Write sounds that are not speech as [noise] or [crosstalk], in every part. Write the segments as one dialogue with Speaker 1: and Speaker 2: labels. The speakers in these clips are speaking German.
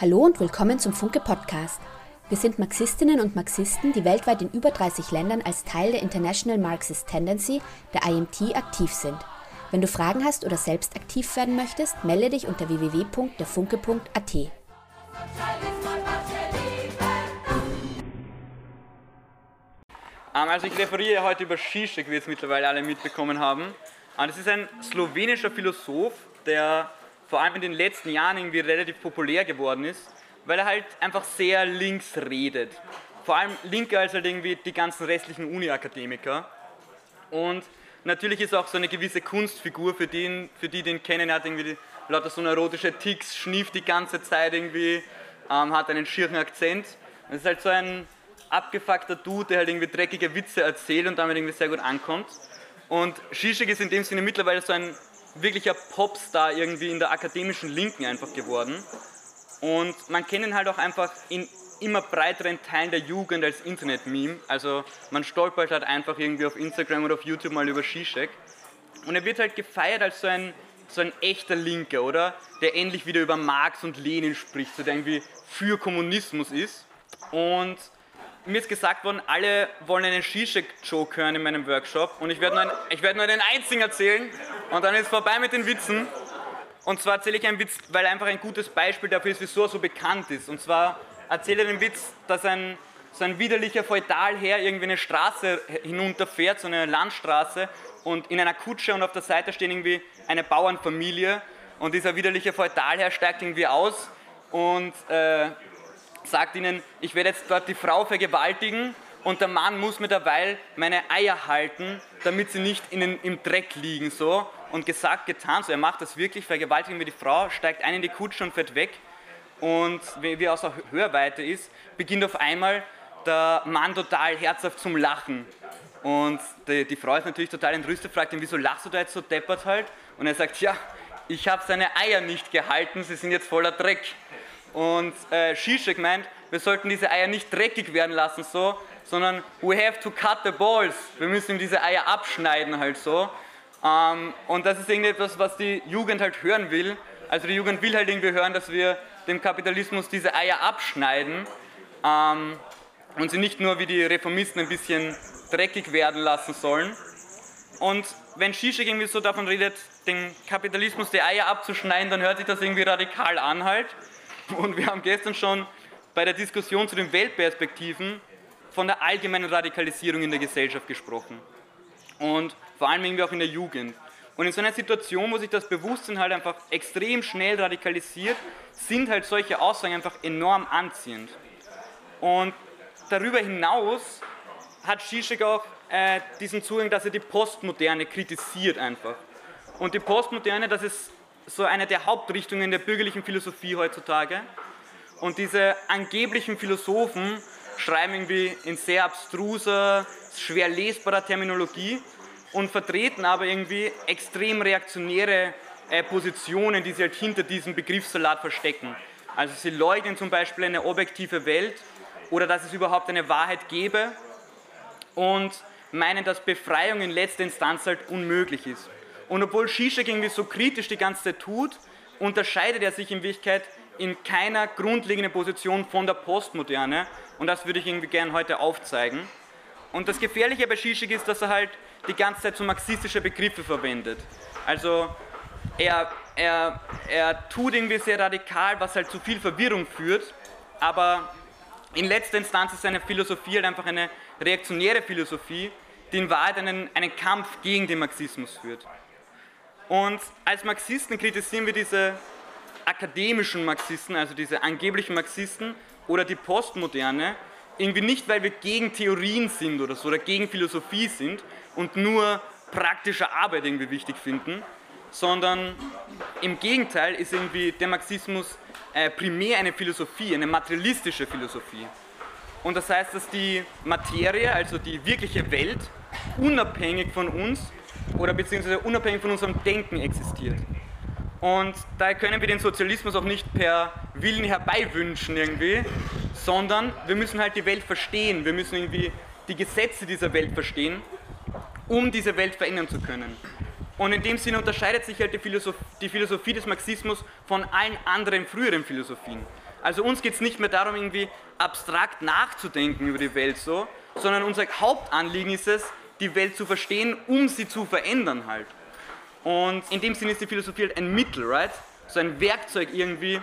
Speaker 1: Hallo und willkommen zum Funke Podcast. Wir sind Marxistinnen und Marxisten, die weltweit in über 30 Ländern als Teil der International Marxist Tendency, der IMT, aktiv sind. Wenn du Fragen hast oder selbst aktiv werden möchtest, melde dich unter www.derfunke.at.
Speaker 2: Ähm, Also ich referiere heute über Zizek, wie es mittlerweile alle mitbekommen haben. Und Es ist ein slowenischer Philosoph, der vor allem in den letzten Jahren irgendwie relativ populär geworden ist, weil er halt einfach sehr links redet. Vor allem linker als halt irgendwie die ganzen restlichen Uni-Akademiker. Und natürlich ist er auch so eine gewisse Kunstfigur für den, für die den kennen. Er hat irgendwie lauter so neurotische Ticks, schnieft die ganze Zeit irgendwie, ähm, hat einen schieren Akzent. Das ist halt so ein abgefuckter Dude, der halt irgendwie dreckige Witze erzählt und damit irgendwie sehr gut ankommt. Und Zizek ist in dem Sinne mittlerweile so ein wirklicher Popstar irgendwie in der akademischen Linken einfach geworden. Und man kennt ihn halt auch einfach in immer breiteren Teilen der Jugend als Internet-Meme. Also man stolpert halt einfach irgendwie auf Instagram oder auf YouTube mal über Zizek. Und er wird halt gefeiert als so ein, so ein echter Linker, oder? Der endlich wieder über Marx und Lenin spricht, so der irgendwie für Kommunismus ist. Und mir ist gesagt worden, alle wollen einen Zizek-Joke hören in meinem Workshop und ich werde nur, ein, ich werde nur einen einzigen erzählen und dann ist vorbei mit den Witzen. Und zwar erzähle ich einen Witz, weil einfach ein gutes Beispiel dafür ist, wieso er so bekannt ist. Und zwar erzähle ich den Witz, dass ein, so ein widerlicher Feudalherr irgendwie eine Straße hinunterfährt, so eine Landstraße, und in einer Kutsche und auf der Seite steht irgendwie eine Bauernfamilie und dieser widerliche Feudalherr steigt irgendwie aus und äh, sagt ihnen, ich werde jetzt dort die Frau vergewaltigen und der Mann muss mir derweil meine Eier halten, damit sie nicht in den, im Dreck liegen. So. Und gesagt, getan, so er macht das wirklich, vergewaltigen wir die Frau, steigt ein in die Kutsche und fährt weg. Und wie wie er aus der Hörweite ist, beginnt auf einmal der Mann total herzhaft zum Lachen. Und die, die Frau ist natürlich total entrüstet, fragt ihn, wieso lachst du da jetzt so deppert halt? Und er sagt, ja, ich habe seine Eier nicht gehalten, sie sind jetzt voller Dreck. Und äh, Zizek meint, wir sollten diese Eier nicht dreckig werden lassen, so, sondern we have to cut the balls. Wir müssen diese Eier abschneiden halt so. Ähm, und das ist irgendwie etwas, was die Jugend halt hören will. Also die Jugend will halt irgendwie hören, dass wir dem Kapitalismus diese Eier abschneiden ähm, und sie nicht nur wie die Reformisten ein bisschen dreckig werden lassen sollen. Und wenn Zizek irgendwie so davon redet, dem Kapitalismus die Eier abzuschneiden, dann hört sich das irgendwie radikal an halt. Und wir haben gestern schon bei der Diskussion zu den Weltperspektiven von der allgemeinen Radikalisierung in der Gesellschaft gesprochen. Und vor allem irgendwie auch in der Jugend. Und in so einer Situation, wo sich das Bewusstsein halt einfach extrem schnell radikalisiert, sind halt solche Aussagen einfach enorm anziehend. Und darüber hinaus hat Zizek auch äh, diesen Zugang, dass er die Postmoderne kritisiert einfach. Und die Postmoderne, das ist so eine der Hauptrichtungen der bürgerlichen Philosophie heutzutage. Und diese angeblichen Philosophen schreiben irgendwie in sehr abstruser, schwer lesbarer Terminologie und vertreten aber irgendwie extrem reaktionäre äh, Positionen, die sie halt hinter diesem Begriffssalat verstecken. Also sie leugnen zum Beispiel eine objektive Welt oder dass es überhaupt eine Wahrheit gäbe und meinen, dass Befreiung in letzter Instanz halt unmöglich ist. Und obwohl Zizek irgendwie so kritisch die ganze Zeit tut, unterscheidet er sich in Wirklichkeit in keiner grundlegenden Position von der Postmoderne. Und das würde ich irgendwie gerne heute aufzeigen. Und das Gefährliche bei Zizek ist, dass er halt die ganze Zeit so marxistische Begriffe verwendet. Also er, er, er tut irgendwie sehr radikal, was halt zu viel Verwirrung führt, aber in letzter Instanz ist seine Philosophie halt einfach eine reaktionäre Philosophie, die in Wahrheit einen, einen Kampf gegen den Marxismus führt. Und als Marxisten kritisieren wir diese akademischen Marxisten, also diese angeblichen Marxisten oder die Postmoderne, irgendwie nicht, weil wir gegen Theorien sind oder so oder gegen Philosophie sind und nur praktische Arbeit irgendwie wichtig finden, sondern im Gegenteil ist irgendwie der Marxismus äh, primär eine Philosophie, eine materialistische Philosophie. Und das heißt, dass die Materie, also die wirkliche Welt, unabhängig von uns oder beziehungsweise unabhängig von unserem Denken existiert. Und daher können wir den Sozialismus auch nicht per Willen herbeiwünschen irgendwie, sondern wir müssen halt die Welt verstehen, wir müssen irgendwie die Gesetze dieser Welt verstehen, um diese Welt verändern zu können. Und in dem Sinne unterscheidet sich halt die Philosophie, die Philosophie des Marxismus von allen anderen früheren Philosophien. Also uns geht es nicht mehr darum, irgendwie abstrakt nachzudenken über die Welt so, sondern unser Hauptanliegen ist es, die Welt zu verstehen, um sie zu verändern halt. Und in dem Sinne ist die Philosophie halt ein Mittel, right? So ein Werkzeug irgendwie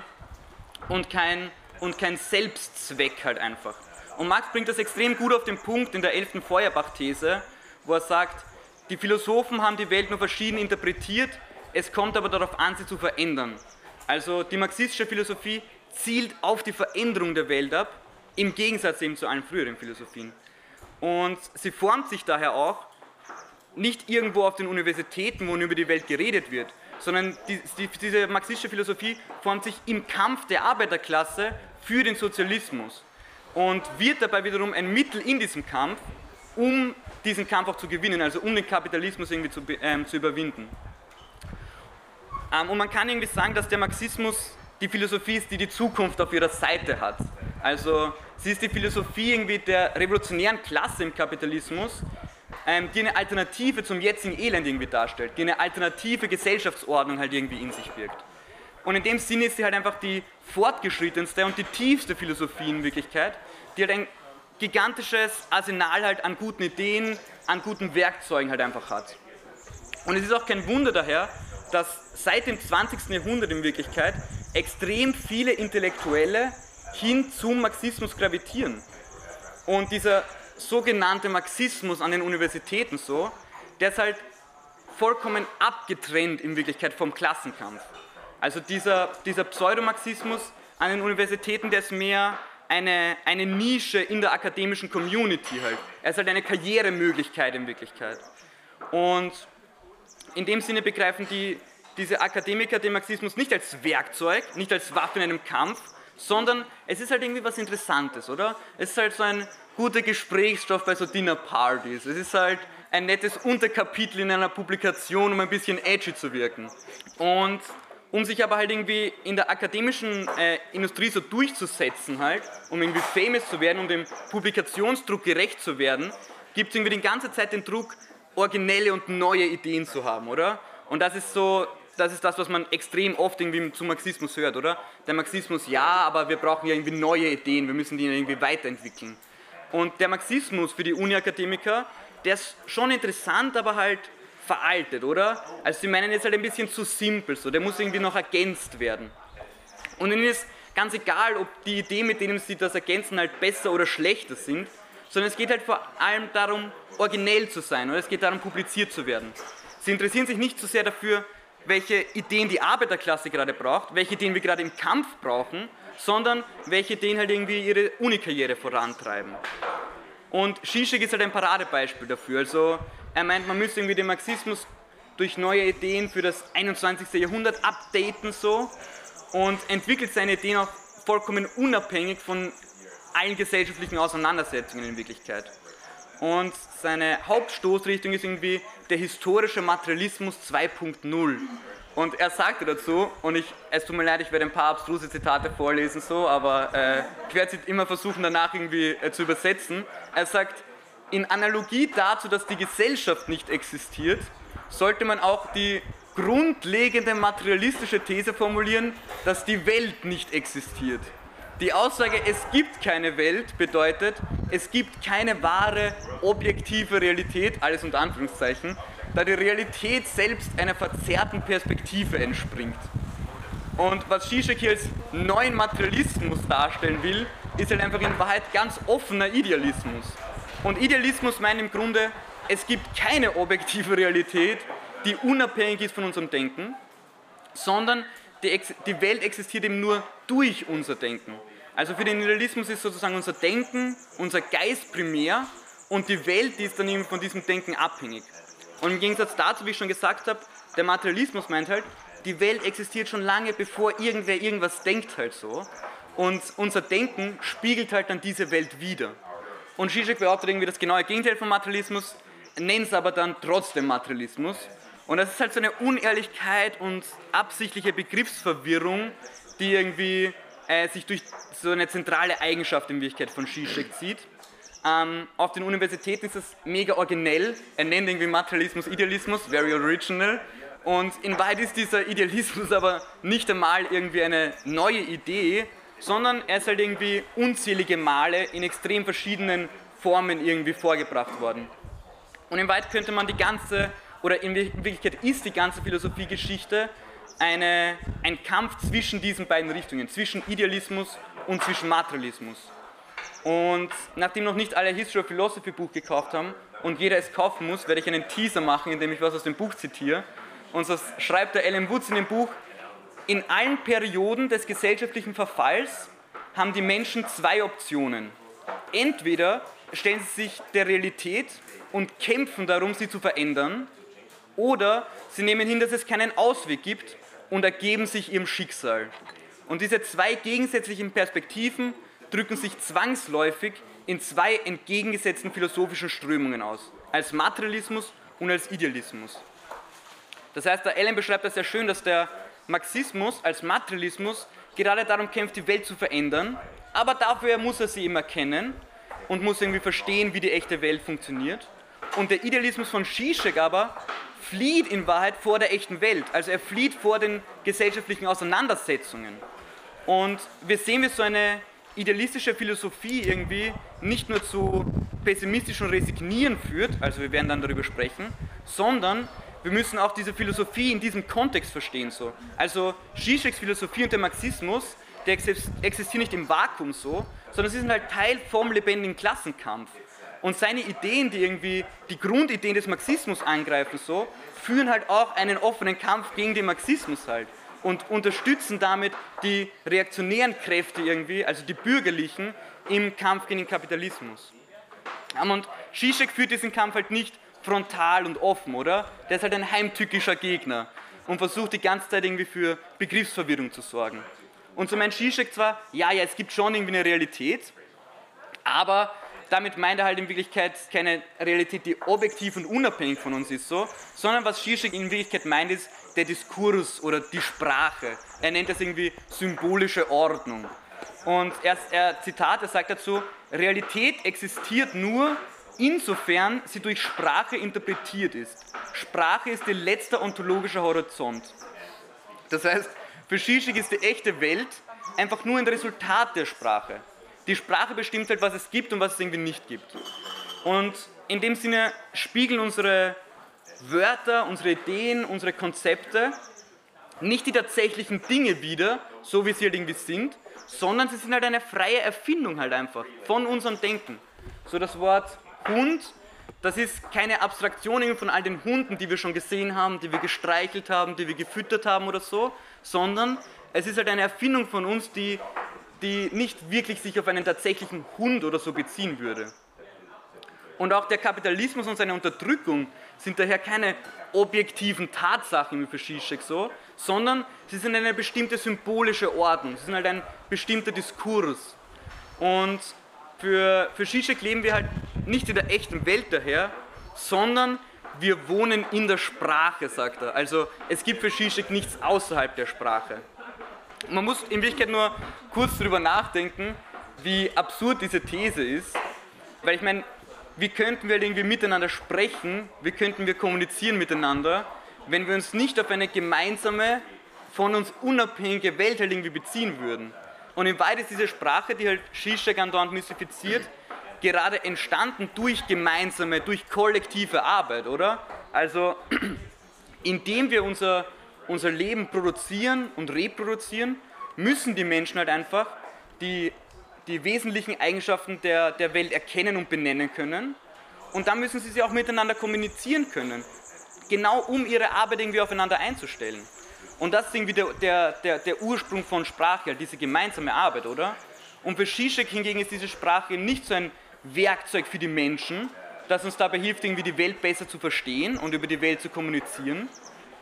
Speaker 2: und kein, und kein Selbstzweck halt einfach. Und Marx bringt das extrem gut auf den Punkt in der 11. Feuerbach-These, wo er sagt, die Philosophen haben die Welt nur verschieden interpretiert, es kommt aber darauf an, sie zu verändern. Also die marxistische Philosophie zielt auf die Veränderung der Welt ab, im Gegensatz eben zu allen früheren Philosophien. Und sie formt sich daher auch nicht irgendwo auf den Universitäten, wo über die Welt geredet wird, sondern die, die, diese marxistische Philosophie formt sich im Kampf der Arbeiterklasse für den Sozialismus und wird dabei wiederum ein Mittel in diesem Kampf, um diesen Kampf auch zu gewinnen, also um den Kapitalismus irgendwie zu, ähm, zu überwinden. Ähm, und man kann irgendwie sagen, dass der Marxismus die Philosophie ist, die die Zukunft auf ihrer Seite hat. Also sie ist die Philosophie irgendwie der revolutionären Klasse im Kapitalismus, ähm, die eine Alternative zum jetzigen Elend irgendwie darstellt, die eine alternative Gesellschaftsordnung halt irgendwie in sich birgt. Und in dem Sinne ist sie halt einfach die fortgeschrittenste und die tiefste Philosophie in Wirklichkeit, die halt ein gigantisches Arsenal halt an guten Ideen, an guten Werkzeugen halt einfach hat. Und es ist auch kein Wunder daher, dass seit dem 20. Jahrhundert in Wirklichkeit extrem viele Intellektuelle hin zum Marxismus gravitieren. Und dieser sogenannte Marxismus an den Universitäten so, der ist halt vollkommen abgetrennt in Wirklichkeit vom Klassenkampf. Also dieser, dieser Pseudomarxismus an den Universitäten, der ist mehr eine, eine Nische in der akademischen Community halt. Er ist halt eine Karrieremöglichkeit in Wirklichkeit. Und in dem Sinne begreifen die, diese Akademiker den Marxismus nicht als Werkzeug, nicht als Waffe in einem Kampf, sondern es ist halt irgendwie was Interessantes, oder? Es ist halt so ein guter Gesprächsstoff bei so Dinnerpartys. Es ist halt ein nettes Unterkapitel in einer Publikation, um ein bisschen edgy zu wirken. Und um sich aber halt irgendwie in der akademischen äh, Industrie so durchzusetzen halt, um irgendwie famous zu werden, um dem Publikationsdruck gerecht zu werden, gibt es irgendwie die ganze Zeit den Druck, originelle und neue Ideen zu haben, oder? Und das ist so das ist das, was man extrem oft irgendwie zum Marxismus hört, oder? Der Marxismus, ja, aber wir brauchen ja irgendwie neue Ideen, wir müssen die irgendwie weiterentwickeln. Und der Marxismus für die Uni-Akademiker, der ist schon interessant, aber halt veraltet, oder? Also sie meinen jetzt halt ein bisschen zu simpel, so, der muss irgendwie noch ergänzt werden. Und ihnen ist ganz egal, ob die Ideen, mit denen sie das ergänzen, halt besser oder schlechter sind, sondern es geht halt vor allem darum, originell zu sein, oder es geht darum, publiziert zu werden. Sie interessieren sich nicht so sehr dafür, welche Ideen die Arbeiterklasse gerade braucht, welche Ideen wir gerade im Kampf brauchen, sondern welche Ideen halt irgendwie ihre Unikarriere vorantreiben. Und Zizek ist halt ein Paradebeispiel dafür. Also er meint, man müsste irgendwie den Marxismus durch neue Ideen für das 21. Jahrhundert updaten so und entwickelt seine Ideen auch vollkommen unabhängig von allen gesellschaftlichen Auseinandersetzungen in Wirklichkeit. Und seine Hauptstoßrichtung ist irgendwie der historische Materialismus 2.0. Und er sagte dazu, und ich, es tut mir leid, ich werde ein paar abstruse Zitate vorlesen, so, aber äh, ich werde sie immer versuchen, danach irgendwie äh, zu übersetzen. Er sagt, in Analogie dazu, dass die Gesellschaft nicht existiert, sollte man auch die grundlegende materialistische These formulieren, dass die Welt nicht existiert. Die Aussage, es gibt keine Welt, bedeutet, es gibt keine wahre, objektive Realität, alles unter Anführungszeichen, da die Realität selbst einer verzerrten Perspektive entspringt. Und was Zizek hier als neuen Materialismus darstellen will, ist halt einfach in Wahrheit ganz offener Idealismus. Und Idealismus meint im Grunde, es gibt keine objektive Realität, die unabhängig ist von unserem Denken, sondern die, die Welt existiert eben nur durch unser Denken. Also für den Idealismus ist sozusagen unser Denken, unser Geist primär und die Welt die ist dann eben von diesem Denken abhängig. Und im Gegensatz dazu, wie ich schon gesagt habe, der Materialismus meint halt, die Welt existiert schon lange, bevor irgendwer irgendwas denkt halt so. Und unser Denken spiegelt halt dann diese Welt wieder. Und Zizek behauptet irgendwie das genaue Gegenteil vom Materialismus, nennt es aber dann trotzdem Materialismus. Und das ist halt so eine Unehrlichkeit und absichtliche Begriffsverwirrung, die irgendwie äh, sich durch so eine zentrale Eigenschaft in Wirklichkeit von Zizek zieht. Ähm, auf den Universitäten ist es mega originell. Er nennt irgendwie Materialismus Idealismus, very original. Und in Wahrheit ist dieser Idealismus [laughs] aber nicht einmal irgendwie eine neue Idee, sondern er ist halt irgendwie unzählige Male in extrem verschiedenen Formen irgendwie vorgebracht worden. Und in Wahrheit könnte man die ganze, oder in Wirklichkeit ist die ganze Philosophiegeschichte eine, ein Kampf zwischen diesen beiden Richtungen, zwischen Idealismus und zwischen Materialismus. Und nachdem noch nicht alle History of Philosophy Buch gekauft haben und jeder es kaufen muss, werde ich einen Teaser machen, indem ich was aus dem Buch zitiere. Und so schreibt der Alan Woods in dem Buch, in allen Perioden des gesellschaftlichen Verfalls haben die Menschen zwei Optionen. Entweder stellen sie sich der Realität und kämpfen darum, sie zu verändern, oder sie nehmen hin, dass es keinen Ausweg gibt und ergeben sich ihrem Schicksal. Und diese zwei gegensätzlichen Perspektiven drücken sich zwangsläufig in zwei entgegengesetzten philosophischen Strömungen aus, als Materialismus und als Idealismus. Das heißt, der Allen beschreibt das sehr schön, dass der Marxismus als Materialismus gerade darum kämpft, die Welt zu verändern, aber dafür muss er sie immer kennen und muss irgendwie verstehen, wie die echte Welt funktioniert. Und der Idealismus von Zizek aber flieht in Wahrheit vor der echten Welt, also er flieht vor den gesellschaftlichen Auseinandersetzungen. Und wir sehen, wie so eine idealistische Philosophie irgendwie nicht nur zu pessimistischem Resignieren führt, also wir werden dann darüber sprechen, sondern wir müssen auch diese Philosophie in diesem Kontext verstehen. So. Also Zizeks Philosophie und der Marxismus, der existieren nicht im Vakuum so, sondern sie sind halt Teil vom lebendigen Klassenkampf. Und seine Ideen, die irgendwie die Grundideen des Marxismus angreifen, so, führen halt auch einen offenen Kampf gegen den Marxismus halt und unterstützen damit die reaktionären Kräfte irgendwie, also die bürgerlichen, im Kampf gegen den Kapitalismus. Und Zizek führt diesen Kampf halt nicht frontal und offen, oder? Der ist halt ein heimtückischer Gegner und versucht die ganze Zeit irgendwie für Begriffsverwirrung zu sorgen. Und so meint Zizek zwar, ja, ja, es gibt schon irgendwie eine Realität, aber damit meint er halt in Wirklichkeit keine Realität, die objektiv und unabhängig von uns ist, so, sondern was Zizek in Wirklichkeit meint, ist der Diskurs oder die Sprache. Er nennt das irgendwie symbolische Ordnung. Und er, er Zitat, er sagt dazu, Realität existiert nur, insofern sie durch Sprache interpretiert ist. Sprache ist ihr letzter ontologischer Horizont. Das heißt, für Zizek ist die echte Welt einfach nur ein Resultat der Sprache. Die Sprache bestimmt halt, was es gibt und was es irgendwie nicht gibt. Und in dem Sinne spiegeln unsere Wörter, unsere Ideen, unsere Konzepte nicht die tatsächlichen Dinge wider, so wie sie halt irgendwie sind, sondern sie sind halt eine freie Erfindung halt einfach von unserem Denken. So das Wort Hund, das ist keine Abstraktion von all den Hunden, die wir schon gesehen haben, die wir gestreichelt haben, die wir gefüttert haben oder so, sondern es ist halt eine Erfindung von uns, die, die nicht wirklich sich auf einen tatsächlichen Hund oder so beziehen würde. Und auch der Kapitalismus und seine Unterdrückung sind daher keine objektiven Tatsachen wie für Zizek so, sondern sie sind eine bestimmte symbolische Ordnung, sie sind halt ein bestimmter Diskurs. Und für, für Zizek leben wir halt nicht in der echten Welt daher, sondern wir wohnen in der Sprache, sagt er. Also es gibt für Zizek nichts außerhalb der Sprache. Man muss in Wirklichkeit nur kurz darüber nachdenken, wie absurd diese These ist, weil ich meine, wie könnten wir irgendwie miteinander sprechen, wie könnten wir kommunizieren miteinander, wenn wir uns nicht auf eine gemeinsame, von uns unabhängige Welt halt irgendwie beziehen würden. Und in Wahrheit ist diese Sprache, die halt Zizek andauernd mystifiziert, gerade entstanden durch gemeinsame, durch kollektive Arbeit, oder? Also, [clears throat] indem wir unser, unser Leben produzieren und reproduzieren, müssen die Menschen halt einfach die die wesentlichen Eigenschaften der, der Welt erkennen und benennen können. Und dann müssen sie sie auch miteinander kommunizieren können, genau um ihre Arbeit irgendwie aufeinander einzustellen. Und das ist irgendwie der, der, der, der Ursprung von Sprache, diese gemeinsame Arbeit, oder? Und für Zizek hingegen ist diese Sprache nicht so ein Werkzeug für die Menschen, das uns dabei hilft, irgendwie die Welt besser zu verstehen und über die Welt zu kommunizieren,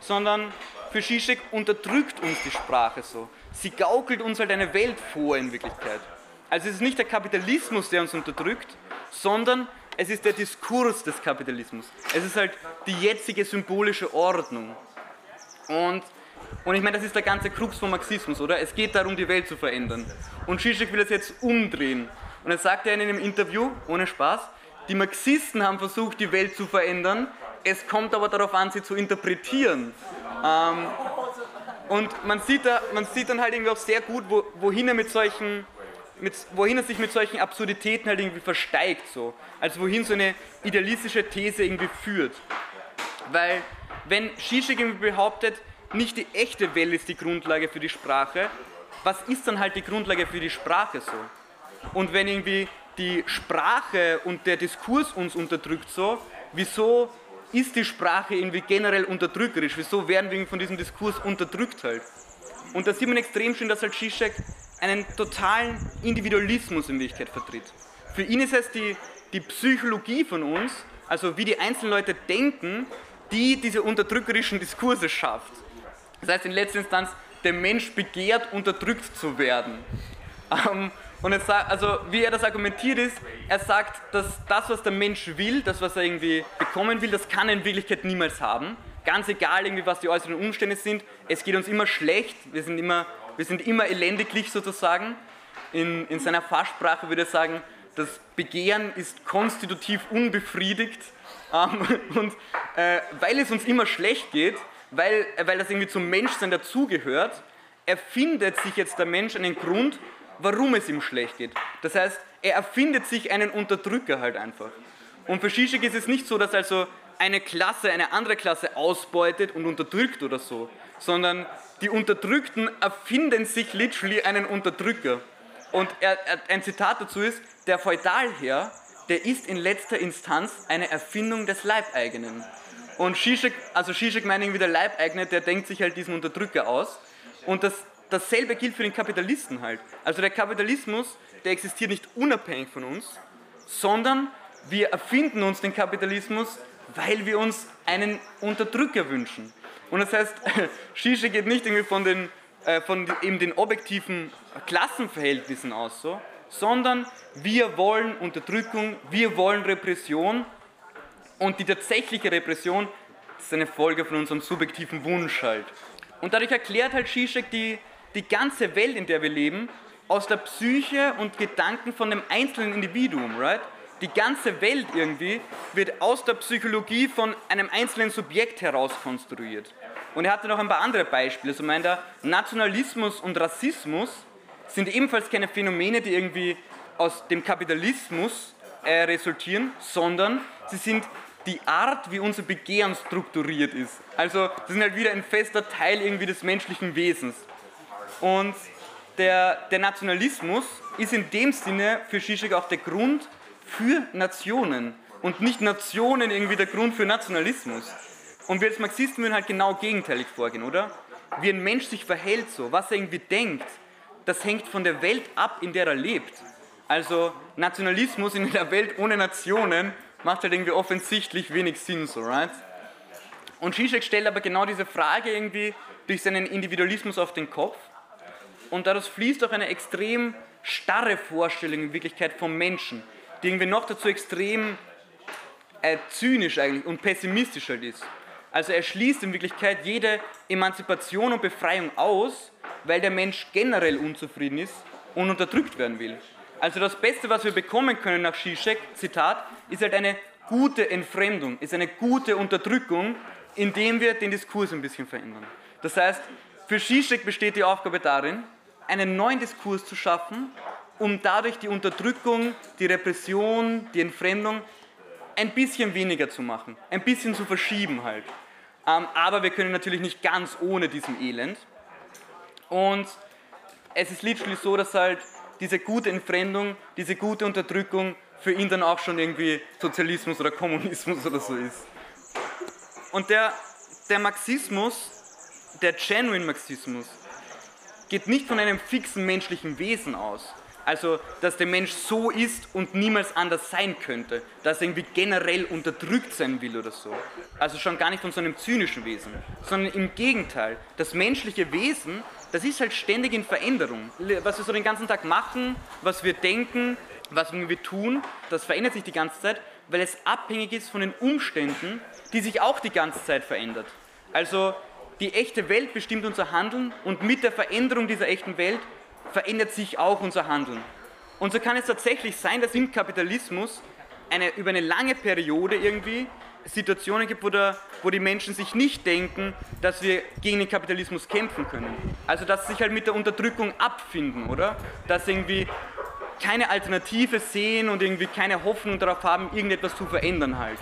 Speaker 2: sondern für Zizek unterdrückt uns die Sprache so. Sie gaukelt uns halt eine Welt vor in Wirklichkeit. Also es ist nicht der Kapitalismus, der uns unterdrückt, sondern es ist der Diskurs des Kapitalismus. Es ist halt die jetzige symbolische Ordnung. Und, und ich meine, das ist der ganze Krux vom Marxismus, oder? Es geht darum, die Welt zu verändern. Und Zizek will das jetzt umdrehen. Und er sagt ja in einem Interview, ohne Spaß, die Marxisten haben versucht, die Welt zu verändern, es kommt aber darauf an, sie zu interpretieren. Ähm, Und man sieht, da, man sieht dann halt irgendwie auch sehr gut, wo, wohin er mit solchen, mit, wohin er sich mit solchen Absurditäten halt irgendwie versteigt. So. Also wohin so eine idealistische These irgendwie führt. Weil wenn Zizek irgendwie behauptet, nicht die echte Welt ist die Grundlage für die Sprache, was ist dann halt die Grundlage für die Sprache so? Und wenn irgendwie die Sprache und der Diskurs uns unterdrückt so, wieso ist die Sprache irgendwie generell unterdrückerisch? Wieso werden wir von diesem Diskurs unterdrückt halt? Und da sieht man extrem schön, dass halt Zizek einen totalen Individualismus in Wirklichkeit vertritt. Für ihn ist es die, die Psychologie von uns, also wie die einzelnen Leute denken, die diese unterdrückerischen Diskurse schafft. Das heißt in letzter Instanz, der Mensch begehrt, unterdrückt zu werden. Ähm, und jetzt, also wie er das argumentiert ist, er sagt, dass das, was der Mensch will, das, was er irgendwie bekommen will, das kann er in Wirklichkeit niemals haben. Ganz egal, irgendwie, was die äußeren Umstände sind, es geht uns immer schlecht, wir sind immer, wir sind immer elendiglich sozusagen. In, in seiner Fachsprache würde er sagen, das Begehren ist konstitutiv unbefriedigt. Ähm, [laughs] und äh, weil es uns immer schlecht geht, weil, weil das irgendwie zum Menschsein dazugehört, erfindet sich jetzt der Mensch einen Grund, warum es ihm schlecht geht. Das heißt, er erfindet sich einen Unterdrücker halt einfach. Und für Zizek ist es nicht so, dass also eine Klasse eine andere Klasse ausbeutet und unterdrückt oder so, sondern die Unterdrückten erfinden sich literally einen Unterdrücker. Und er, er, ein Zitat dazu ist, der Feudalherr, der ist in letzter Instanz eine Erfindung des Leibeigenen. Und Zizek, also Zizek meint irgendwie der Leibeigene, der denkt sich halt diesen Unterdrücker aus. Und das dasselbe gilt für den Kapitalisten halt. Also der Kapitalismus, der existiert nicht unabhängig von uns, sondern wir erfinden uns den Kapitalismus, weil wir uns einen Unterdrücker wünschen. Und das heißt, [laughs] Shisha geht nicht irgendwie von den, äh, von eben den objektiven Klassenverhältnissen aus, so, sondern wir wollen Unterdrückung, wir wollen Repression und die tatsächliche Repression ist eine Folge von unserem subjektiven Wunsch halt. Und dadurch erklärt halt Zizek die, die ganze Welt, in der wir leben, aus der Psyche und Gedanken von dem einzelnen Individuum, right? Die ganze Welt irgendwie wird aus der Psychologie von einem einzelnen Subjekt heraus konstruiert. Und er hatte noch ein paar andere Beispiele. So meint er, Nationalismus und Rassismus sind ebenfalls keine Phänomene, die irgendwie aus dem Kapitalismus äh, resultieren, sondern sie sind die Art, wie unser Begehren strukturiert ist. Also sie sind halt wieder ein fester Teil irgendwie des menschlichen Wesens. Und der, der Nationalismus ist in dem Sinne für Zizek auch der Grund für Nationen und nicht Nationen irgendwie der Grund für Nationalismus. Und wir als Marxisten würden halt genau gegenteilig vorgehen, oder? Wie ein Mensch sich verhält so, was er irgendwie denkt, das hängt von der Welt ab, in der er lebt. Also Nationalismus in einer Welt ohne Nationen macht halt irgendwie offensichtlich wenig Sinn, so, right? Und Zizek stellt aber genau diese Frage irgendwie durch seinen Individualismus auf den Kopf und daraus fließt auch eine extrem starre Vorstellung in Wirklichkeit vom Menschen, die irgendwie noch dazu extrem äh, zynisch eigentlich und pessimistisch halt ist. Also er schließt in Wirklichkeit jede Emanzipation und Befreiung aus, weil der Mensch generell unzufrieden ist und unterdrückt werden will. Also das Beste, was wir bekommen können nach Zizek, Zitat, ist halt eine gute Entfremdung, ist eine gute Unterdrückung, indem wir den Diskurs ein bisschen verändern. Das heißt, für Zizek besteht die Aufgabe darin, einen neuen Diskurs zu schaffen, um dadurch die Unterdrückung, die Repression, die Entfremdung ein bisschen weniger zu machen, ein bisschen zu verschieben halt. Ähm, aber wir können natürlich nicht ganz ohne diesem Elend. Und es ist literally so, dass halt diese gute Entfremdung, diese gute Unterdrückung für ihn dann auch schon irgendwie Sozialismus oder Kommunismus oder so ist. Und der, der Marxismus, der Genuine Marxismus, geht nicht von einem fixen menschlichen Wesen aus. Also, dass der Mensch so ist und niemals anders sein könnte, dass er irgendwie generell unterdrückt sein will oder so. Also schon gar nicht von so einem zynischen Wesen, sondern im Gegenteil. Das menschliche Wesen, das ist halt ständig in Veränderung. Was wir so den ganzen Tag machen, was wir denken, was wir tun, das verändert sich die ganze Zeit, weil es abhängig ist von den Umständen, die sich auch die ganze Zeit verändert. Also die echte Welt bestimmt unser Handeln und mit der Veränderung dieser echten Welt verändert sich auch unser Handeln. Und so kann es tatsächlich sein, dass im Kapitalismus eine, über eine lange Periode irgendwie Situationen gibt, wo, der, wo die Menschen sich nicht denken, dass wir gegen den Kapitalismus kämpfen können. Also dass sie sich halt mit der Unterdrückung abfinden, oder? Dass sie irgendwie keine Alternative sehen und irgendwie keine Hoffnung darauf haben, irgendetwas zu verändern halt.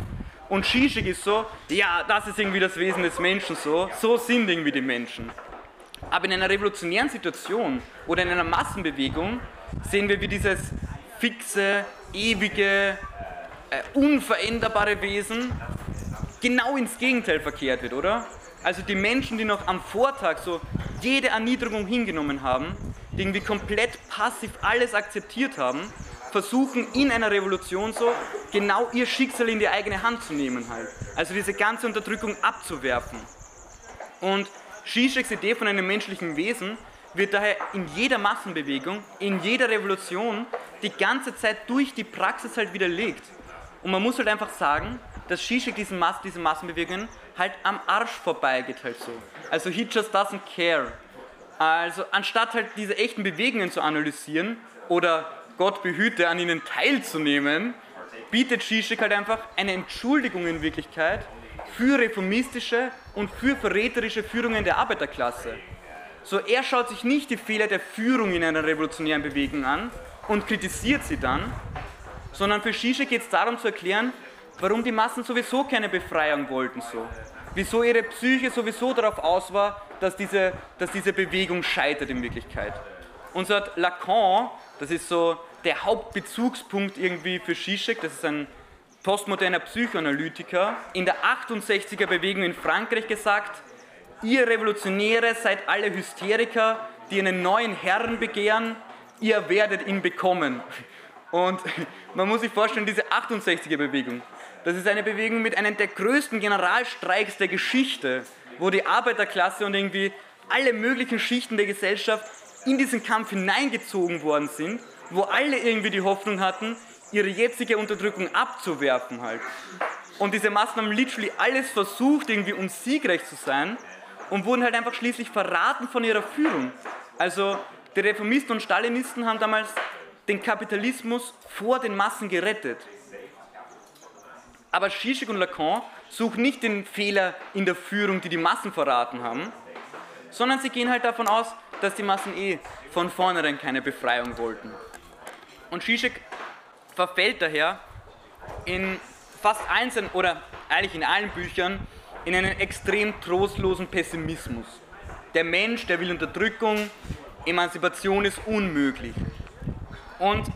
Speaker 2: Und Zizek ist so, ja, das ist irgendwie das Wesen des Menschen so, so sind irgendwie die Menschen. Aber in einer revolutionären Situation oder in einer Massenbewegung sehen wir, wie dieses fixe, ewige, äh, unveränderbare Wesen genau ins Gegenteil verkehrt wird, oder? Also die Menschen, die noch am Vortag so jede Erniedrigung hingenommen haben, die irgendwie komplett passiv alles akzeptiert haben, versuchen in einer Revolution so genau ihr Schicksal in die eigene Hand zu nehmen halt. Also diese ganze Unterdrückung abzuwerfen. Und Zizeks Idee von einem menschlichen Wesen wird daher in jeder Massenbewegung, in jeder Revolution die ganze Zeit durch die Praxis halt widerlegt. Und man muss halt einfach sagen, dass Zizek diesen Mass, diese Massenbewegungen halt am Arsch vorbeigeht halt so. Also he just doesn't care. Also anstatt halt diese echten Bewegungen zu analysieren oder Gott behüte an ihnen teilzunehmen, bietet Zizek halt einfach eine Entschuldigung in Wirklichkeit für reformistische und für verräterische Führungen der Arbeiterklasse. So, er schaut sich nicht die Fehler der Führung in einer revolutionären Bewegung an und kritisiert sie dann, sondern für Zizek geht es darum zu erklären, warum die Massen sowieso keine Befreiung wollten so. Wieso ihre Psyche sowieso darauf aus war, dass diese, dass diese Bewegung scheitert in Wirklichkeit. Und so hat Lacan, das ist so der Hauptbezugspunkt irgendwie für Zizek, das ist ein postmoderner Psychoanalytiker, in der 68er Bewegung in Frankreich gesagt, ihr Revolutionäre seid alle Hysteriker, die einen neuen Herrn begehren, ihr werdet ihn bekommen. Und [laughs] man muss sich vorstellen, diese 68er Bewegung, das ist eine Bewegung mit einem der größten Generalstreiks der Geschichte, wo die Arbeiterklasse und irgendwie alle möglichen Schichten der Gesellschaft in diesen Kampf hineingezogen worden sind, wo alle irgendwie die Hoffnung hatten, ihre jetzige Unterdrückung abzuwerfen halt. Und diese Maßnahmen literally alles versucht, irgendwie um siegreich zu sein und wurden halt einfach schließlich verraten von ihrer Führung. Also die Reformisten und Stalinisten haben damals den Kapitalismus vor den Massen gerettet. Aber Zizek und Lacan suchen nicht den Fehler in der Führung, die die Massen verraten haben, sondern sie gehen halt davon aus, dass die Massen eh von vornherein keine Befreiung wollten. Und Zizek verfällt daher in fast allen oder eigentlich in allen Büchern in einen extrem trostlosen Pessimismus. Der Mensch, der will Unterdrückung, Emanzipation ist unmöglich. Und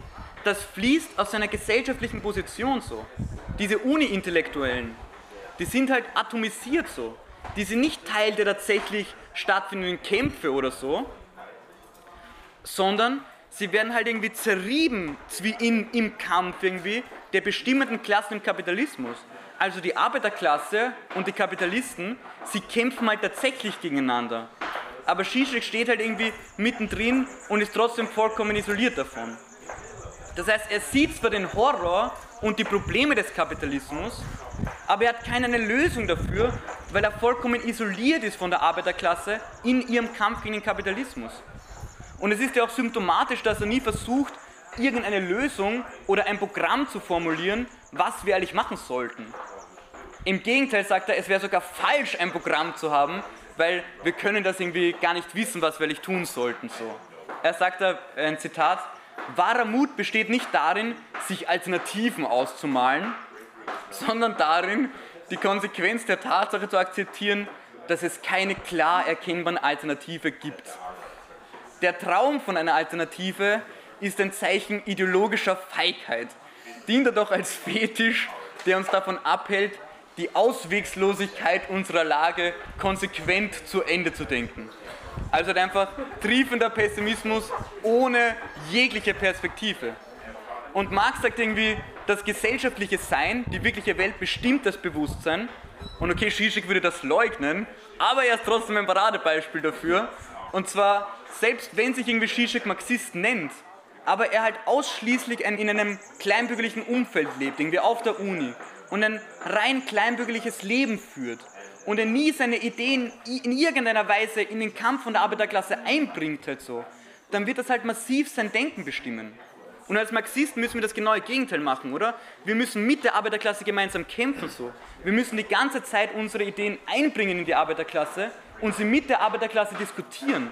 Speaker 2: das fließt aus seiner gesellschaftlichen Position so. Diese Uni-Intellektuellen, die sind halt atomisiert so. Die sind nicht Teil der tatsächlich stattfindenden Kämpfe oder so, sondern sie werden halt irgendwie zerrieben in, im Kampf irgendwie der bestimmenden Klassen im Kapitalismus. Also die Arbeiterklasse und die Kapitalisten, sie kämpfen halt tatsächlich gegeneinander. Aber Zizek steht halt irgendwie mittendrin und ist trotzdem vollkommen isoliert davon. Das heißt, er sieht zwar den Horror und die Probleme des Kapitalismus, aber er hat keine Lösung dafür, weil er vollkommen isoliert ist von der Arbeiterklasse in ihrem Kampf gegen den Kapitalismus. Und es ist ja auch symptomatisch, dass er nie versucht, irgendeine Lösung oder ein Programm zu formulieren, was wir eigentlich machen sollten. Im Gegenteil sagt er, es wäre sogar falsch, ein Programm zu haben, weil wir können das irgendwie gar nicht wissen, was wir eigentlich tun sollten. So. Er sagt da ein Zitat, Wahrer Mut besteht nicht darin, sich Alternativen auszumalen, sondern darin, die Konsequenz der Tatsache zu akzeptieren, dass es keine klar erkennbare Alternative gibt. Der Traum von einer Alternative ist ein Zeichen ideologischer Feigheit, dient er doch als Fetisch, der uns davon abhält, die Auswegslosigkeit unserer Lage konsequent zu Ende zu denken. Also halt einfach triefender Pessimismus ohne jegliche Perspektive. Und Marx sagt irgendwie, das gesellschaftliche Sein, die wirkliche Welt bestimmt das Bewusstsein. Und okay, Zizek würde das leugnen, aber er ist trotzdem ein Paradebeispiel dafür. Und zwar, selbst wenn sich irgendwie Zizek Marxist nennt, aber er halt ausschließlich in einem kleinbürgerlichen Umfeld lebt, irgendwie auf der Uni und ein rein kleinbürgerliches Leben führt und er nie seine Ideen in irgendeiner Weise in den Kampf von der Arbeiterklasse einbringt, halt so, dann wird das halt massiv sein Denken bestimmen. Und als Marxisten müssen wir das genaue Gegenteil machen, oder? Wir müssen mit der Arbeiterklasse gemeinsam kämpfen so. Wir müssen die ganze Zeit unsere Ideen einbringen in die Arbeiterklasse und sie mit der Arbeiterklasse diskutieren.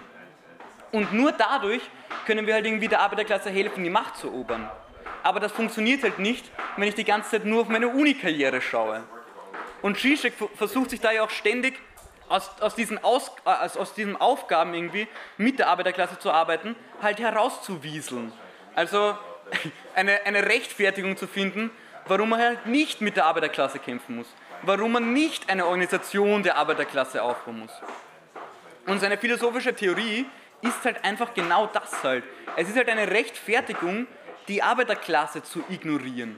Speaker 2: Und nur dadurch können wir halt irgendwie der Arbeiterklasse helfen, die Macht zu erobern. Aber das funktioniert halt nicht, wenn ich die ganze Zeit nur auf meine Uni-Karriere schaue. Und Zizek versucht sich da ja auch ständig aus, aus, diesen aus, also aus diesen Aufgaben irgendwie mit der Arbeiterklasse zu arbeiten, halt herauszuwieseln. Also [laughs] eine, eine Rechtfertigung zu finden, warum man halt nicht mit der Arbeiterklasse kämpfen muss, warum man nicht eine Organisation der Arbeiterklasse aufbauen muss. Und seine philosophische Theorie ist halt einfach genau das halt. Es ist halt eine Rechtfertigung, die Arbeiterklasse zu ignorieren.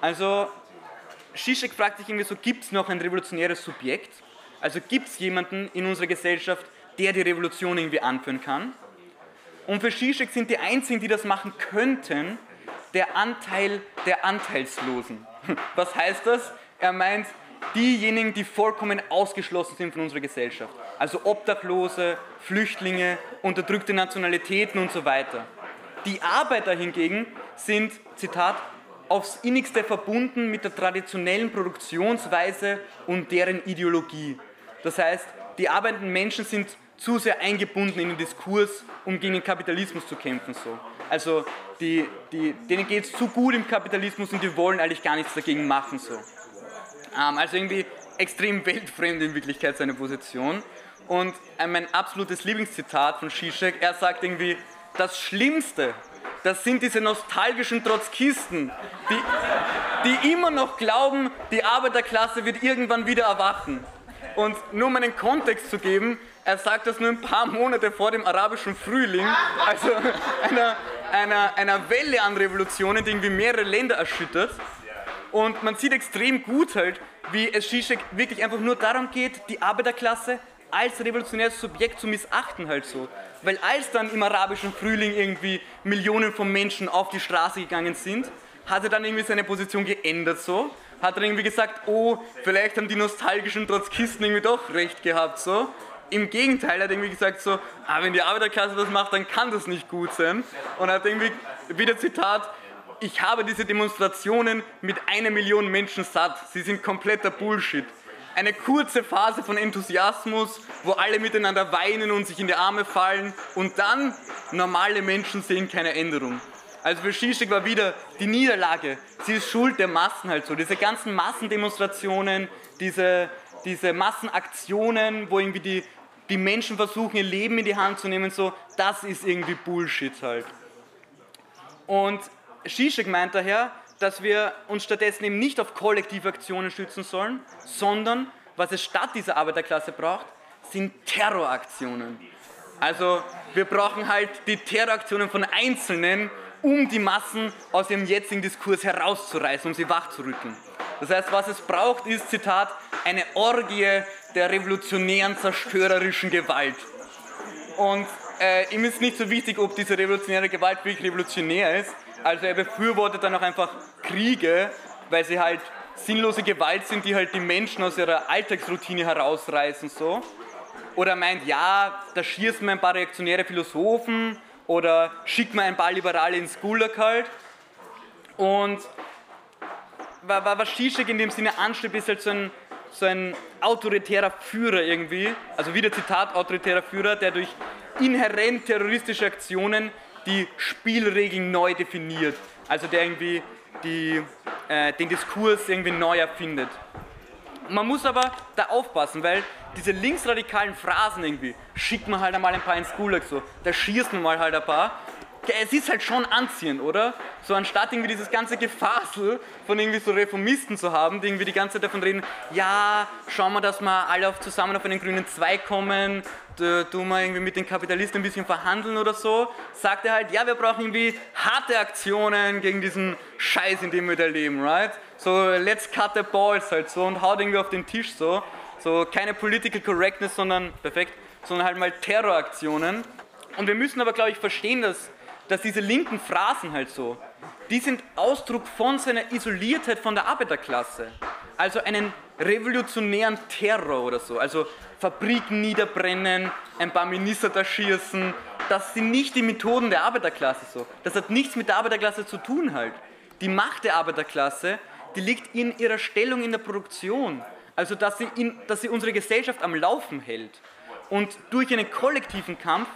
Speaker 2: Also Zizek fragt sich irgendwie so, gibt es noch ein revolutionäres Subjekt? Also gibt es jemanden in unserer Gesellschaft, der die Revolution irgendwie anführen kann? Und für Zizek sind die einzigen, die das machen könnten, der Anteil der Anteilslosen. [laughs] Was heißt das? Er meint diejenigen, die vollkommen ausgeschlossen sind von unserer Gesellschaft. Also Obdachlose, Flüchtlinge, unterdrückte Nationalitäten und so weiter. Die Arbeiter hingegen sind, Zitat, aufs innigste verbunden mit der traditionellen Produktionsweise und deren Ideologie. Das heißt, die arbeitenden Menschen sind zu sehr eingebunden in den Diskurs, um gegen den Kapitalismus zu kämpfen. So. Also die, die, denen geht es zu gut im Kapitalismus und die wollen eigentlich gar nichts dagegen machen. So. Ähm, also irgendwie extrem weltfremd in Wirklichkeit seine Position. Und äh, mein absolutes Lieblingszitat von Zizek, er sagt irgendwie, das Schlimmste, das sind diese nostalgischen Trotzkisten, die, die immer noch glauben, die Arbeiterklasse wird irgendwann wieder erwachen. Und nur um einen Kontext zu geben, er sagt das nur ein paar Monate vor dem arabischen Frühling, also [laughs] einer, einer, einer Welle an Revolutionen, die irgendwie mehrere Länder erschüttert. Und man sieht extrem gut halt, wie es Zizek wirklich einfach nur darum geht, die Arbeiterklasse als revolutionäres Subjekt zu missachten halt so. Weil als dann im arabischen Frühling irgendwie Millionen von Menschen auf die Straße gegangen sind, hat er dann irgendwie seine Position geändert so. Hat er irgendwie gesagt, oh, vielleicht haben die nostalgischen Trotzkisten irgendwie doch recht gehabt so. Im Gegenteil, er hat irgendwie gesagt so, ah, wenn die Arbeiterklasse das macht, dann kann das nicht gut sein. Und hat irgendwie, wieder Zitat, ich habe diese Demonstrationen mit einer Million Menschen satt. Sie sind kompletter Bullshit eine kurze Phase von Enthusiasmus, wo alle miteinander weinen und sich in die Arme fallen und dann normale Menschen sehen keine Änderung. Also für Zizek war wieder die Niederlage. Sie ist Schuld der Massen halt so. Diese ganzen Massendemonstrationen, diese, diese Massenaktionen, wo irgendwie die, die Menschen versuchen, ihr Leben in die Hand zu nehmen, so, das ist irgendwie Bullshit halt. Und Zizek meint daher, dass wir uns stattdessen eben nicht auf kollektive Aktionen stützen sollen, sondern was es statt dieser Arbeiterklasse braucht, sind Terroraktionen. Also wir brauchen halt die Terroraktionen von Einzelnen, um die Massen aus ihrem jetzigen Diskurs herauszureißen, um sie wachzurütteln. Das heißt, was es braucht, ist, Zitat, eine Orgie der revolutionären, zerstörerischen Gewalt. Und äh, ihm ist nicht so wichtig, ob diese revolutionäre Gewalt wirklich revolutionär ist, also er befürwortet dann auch einfach Kriege, weil sie halt sinnlose Gewalt sind, die halt die Menschen aus ihrer Alltagsroutine herausreißen so. Oder meint, ja, da schießen wir ein paar reaktionäre Philosophen oder schicken wir ein paar Liberale ins Gulag halt. Und was Zizek in dem Sinne anstrebt, ist halt so ein, so ein autoritärer Führer irgendwie, also wieder Zitat, autoritärer Führer, der durch inhärent terroristische Aktionen die Spielregeln neu definiert. Also der irgendwie die, äh, den Diskurs irgendwie neu erfindet. Man muss aber da aufpassen, weil diese linksradikalen Phrasen irgendwie, schickt man halt einmal ein paar ins Gulag so, da schießt man mal halt ein paar, es ist halt schon anziehend, oder? So anstatt irgendwie dieses ganze Gefasel von irgendwie so Reformisten zu haben, die irgendwie die ganze Zeit davon reden, ja, schauen wir, dass wir alle auf, zusammen auf einen grünen Zweig kommen, tun wir irgendwie mit den Kapitalisten ein bisschen verhandeln oder so, sagt er halt, ja, wir brauchen irgendwie harte Aktionen gegen diesen Scheiß, in dem wir da leben, right? So, let's cut the balls halt so und haut irgendwie auf den Tisch so. So, keine Political Correctness, sondern, perfekt, sondern halt mal Terroraktionen. Und wir müssen aber, glaube ich, verstehen, dass dass diese linken Phrasen halt so, die sind Ausdruck von seiner Isoliertheit von der Arbeiterklasse. Also einen revolutionären Terror oder so. Also Fabriken niederbrennen, ein paar Minister da schießen, das sind nicht die Methoden der Arbeiterklasse so. Das hat nichts mit der Arbeiterklasse zu tun halt. Die Macht der Arbeiterklasse, die liegt in ihrer Stellung in der Produktion. Also dass sie, in, dass sie unsere Gesellschaft am Laufen hält. Und durch einen kollektiven Kampf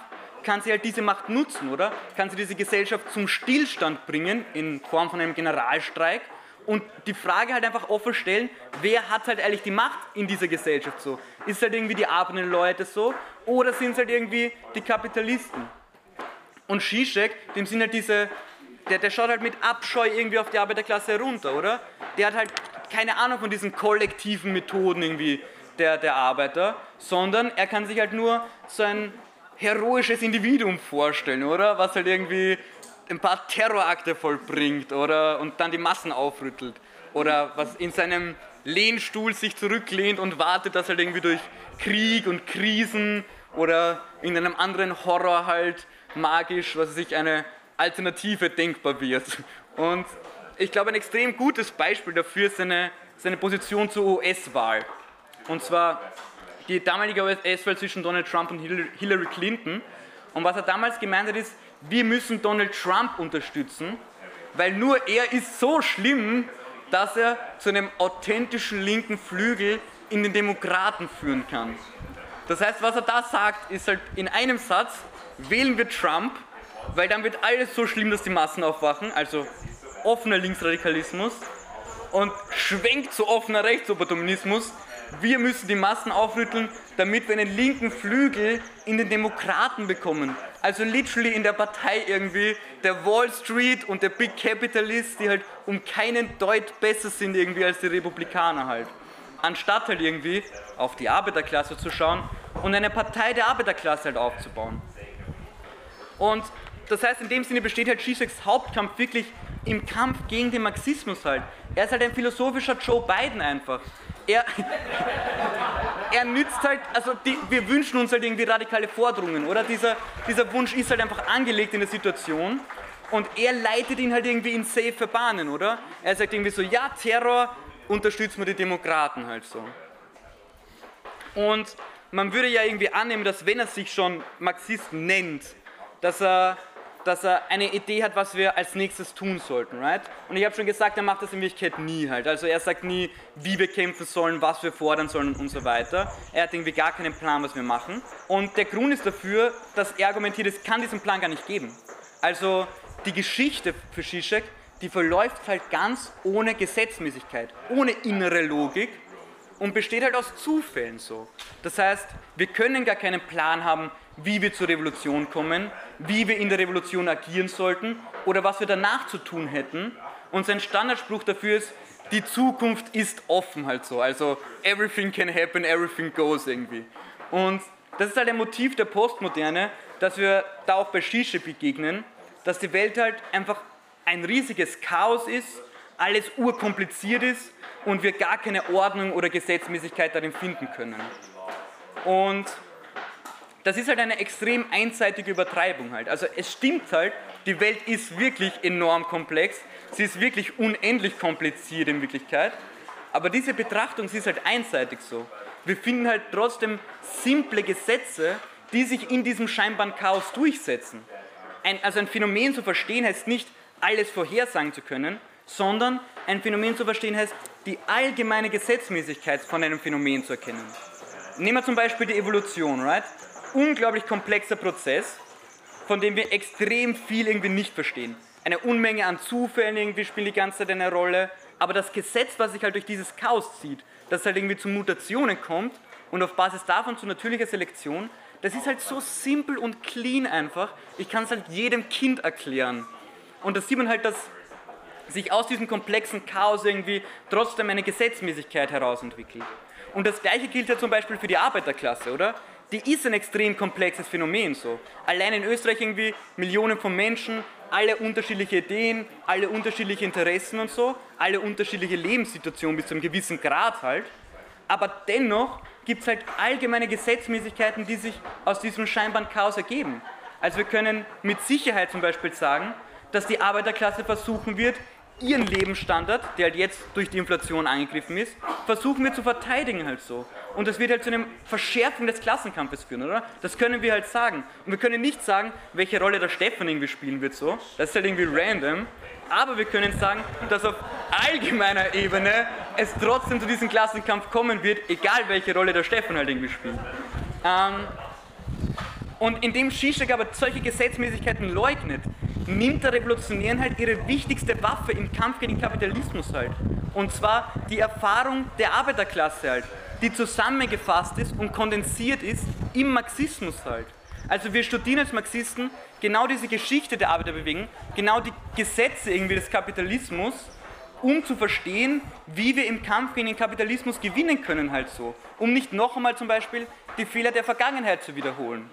Speaker 2: kann sie halt diese Macht nutzen, oder? Kann sie diese Gesellschaft zum Stillstand bringen in Form von einem Generalstreik und die Frage halt einfach offen stellen, wer hat halt eigentlich die Macht in dieser Gesellschaft so? Ist halt irgendwie die arbeitenden Leute so oder sind es halt irgendwie die Kapitalisten? Und Zizek, dem sind halt diese, der, der schaut halt mit Abscheu irgendwie auf die Arbeiterklasse herunter, oder? Der hat halt keine Ahnung von diesen kollektiven Methoden irgendwie der, der Arbeiter, sondern er kann sich halt nur so ein heroisches Individuum vorstellen, oder? Was halt irgendwie ein paar Terrorakte vollbringt oder und dann die Massen aufrüttelt oder was in seinem Lehnstuhl sich zurücklehnt und wartet, dass halt irgendwie durch Krieg und Krisen oder in einem anderen Horror halt magisch, was sich eine Alternative denkbar wird. Und ich glaube, ein extrem gutes Beispiel dafür ist seine, seine Position zur US-Wahl. Und zwar die damalige US-Wahl zwischen Donald Trump und Hillary Clinton. Und was er damals gemeint hat, ist, wir müssen Donald Trump unterstützen, weil nur er ist so schlimm, dass er zu einem authentischen linken Flügel in den Demokraten führen kann. Das heißt, was er da sagt, ist halt in einem Satz, wählen wir Trump, weil dann wird alles so schlimm, dass die Massen aufwachen, also offener Linksradikalismus und schwenkt zu offener Rechtsopportunismus, wir müssen die Massen aufrütteln, damit wir einen linken Flügel in den Demokraten bekommen. Also literally in der Partei irgendwie der Wall Street und der Big Capitalist, die halt um keinen Deut besser sind irgendwie als die Republikaner halt. Anstatt halt irgendwie auf die Arbeiterklasse zu schauen und eine Partei der Arbeiterklasse halt aufzubauen. Und das heißt, in dem Sinne besteht halt Zizeks Hauptkampf wirklich im Kampf gegen den Marxismus halt. Er ist halt ein philosophischer Joe Biden einfach er, [laughs] er nützt halt, also die, wir wünschen uns halt irgendwie radikale Forderungen, oder? Dieser, dieser Wunsch ist halt einfach angelegt in der Situation und er leitet ihn halt irgendwie in safe Bahnen, oder? Er sagt irgendwie so, ja, Terror, unterstützen wir die Demokraten halt so. Und man würde ja irgendwie annehmen, dass wenn er sich schon Marxist nennt, dass er dass er eine Idee hat, was wir als nächstes tun sollten, right? Und ich habe schon gesagt, er macht das in Wirklichkeit nie halt. Also er sagt nie, wie wir kämpfen sollen, was wir fordern sollen und so weiter. Er hat irgendwie gar keinen Plan, was wir machen. Und der Grund ist dafür, dass er argumentiert, es kann diesen Plan gar nicht geben. Also die Geschichte für Zizek, die verläuft halt ganz ohne Gesetzmäßigkeit, ohne innere Logik und besteht halt aus Zufällen so. Das heißt, wir können gar keinen Plan haben, wie wir zur Revolution kommen, wie wir in der Revolution agieren sollten oder was wir danach zu tun hätten. Und sein Standardspruch dafür ist, die Zukunft ist offen halt so. Also everything can happen, everything goes irgendwie. Und das ist halt ein Motiv der Postmoderne, dass wir da auch bei Shisha begegnen, dass die Welt halt einfach ein riesiges Chaos ist, alles urkompliziert ist und wir gar keine Ordnung oder Gesetzmäßigkeit darin finden können. Und das ist halt eine extrem einseitige Übertreibung halt. Also es stimmt halt, die Welt ist wirklich enorm komplex, sie ist wirklich unendlich kompliziert in Wirklichkeit, aber diese Betrachtung, sie ist halt einseitig so. Wir finden halt trotzdem simple Gesetze, die sich in diesem scheinbaren Chaos durchsetzen. Ein, also ein Phänomen zu verstehen heißt nicht, alles vorhersagen zu können, sondern ein Phänomen zu verstehen heißt, die allgemeine Gesetzmäßigkeit von einem Phänomen zu erkennen. Nehmen wir zum Beispiel die Evolution, right? unglaublich komplexer Prozess, von dem wir extrem viel irgendwie nicht verstehen. Eine Unmenge an Zufällen irgendwie spielt die ganze Zeit eine Rolle, aber das Gesetz, was sich halt durch dieses Chaos zieht, dass es halt irgendwie zu Mutationen kommt und auf Basis davon zu natürlicher Selektion, das ist halt so simpel und clean einfach. Ich kann es halt jedem Kind erklären. Und da sieht man halt, dass sich aus diesem komplexen Chaos irgendwie trotzdem eine Gesetzmäßigkeit herausentwickelt. Und das gleiche gilt ja zum Beispiel für die Arbeiterklasse, oder? die ist ein extrem komplexes Phänomen so. Allein in Österreich irgendwie Millionen von Menschen, alle unterschiedliche Ideen, alle unterschiedliche Interessen und so, alle unterschiedliche Lebenssituationen bis zu einem gewissen Grad halt. Aber dennoch gibt es halt allgemeine Gesetzmäßigkeiten, die sich aus diesem scheinbaren Chaos ergeben. Also wir können mit Sicherheit zum Beispiel sagen, dass die Arbeiterklasse versuchen wird, ihren Lebensstandard, der halt jetzt durch die Inflation angegriffen ist, versuchen wir zu verteidigen halt so. Und das wird halt zu einer Verschärfung des Klassenkampfes führen, oder? Das können wir halt sagen. Und wir können nicht sagen, welche Rolle der Stefan irgendwie spielen wird so. Das ist halt irgendwie random. Aber wir können sagen, dass auf allgemeiner Ebene es trotzdem zu diesem Klassenkampf kommen wird, egal welche Rolle der Stefan halt irgendwie spielt. Ähm, und indem Zizek aber solche Gesetzmäßigkeiten leugnet, nimmt der Revolutionären halt ihre wichtigste Waffe im Kampf gegen den Kapitalismus halt. Und zwar die Erfahrung der Arbeiterklasse halt, die zusammengefasst ist und kondensiert ist im Marxismus halt. Also wir studieren als Marxisten genau diese Geschichte der Arbeiterbewegung, genau die Gesetze irgendwie des Kapitalismus, um zu verstehen, wie wir im Kampf gegen den Kapitalismus gewinnen können halt so. Um nicht noch einmal zum Beispiel die Fehler der Vergangenheit zu wiederholen.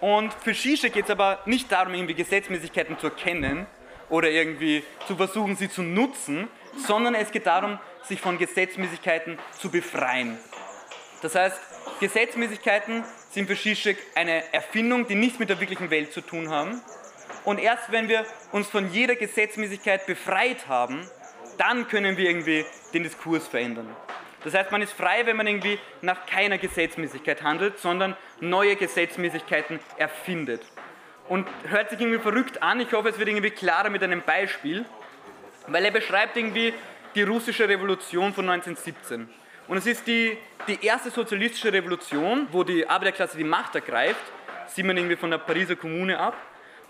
Speaker 2: Und für Shisha geht es aber nicht darum, irgendwie Gesetzmäßigkeiten zu erkennen oder irgendwie zu versuchen, sie zu nutzen, sondern es geht darum, sich von Gesetzmäßigkeiten zu befreien. Das heißt, Gesetzmäßigkeiten sind für Zizek eine Erfindung, die nichts mit der wirklichen Welt zu tun haben. Und erst wenn wir uns von jeder Gesetzmäßigkeit befreit haben, dann können wir irgendwie den Diskurs verändern. Das heißt, man ist frei, wenn man irgendwie nach keiner Gesetzmäßigkeit handelt, sondern neue Gesetzmäßigkeiten erfindet. Und hört sich irgendwie verrückt an, ich hoffe, es wird irgendwie klarer mit einem Beispiel, weil er beschreibt irgendwie die russische Revolution von 1917. Und es ist die, die erste sozialistische Revolution, wo die Arbeiterklasse die Macht ergreift, sieht man irgendwie von der Pariser Kommune ab.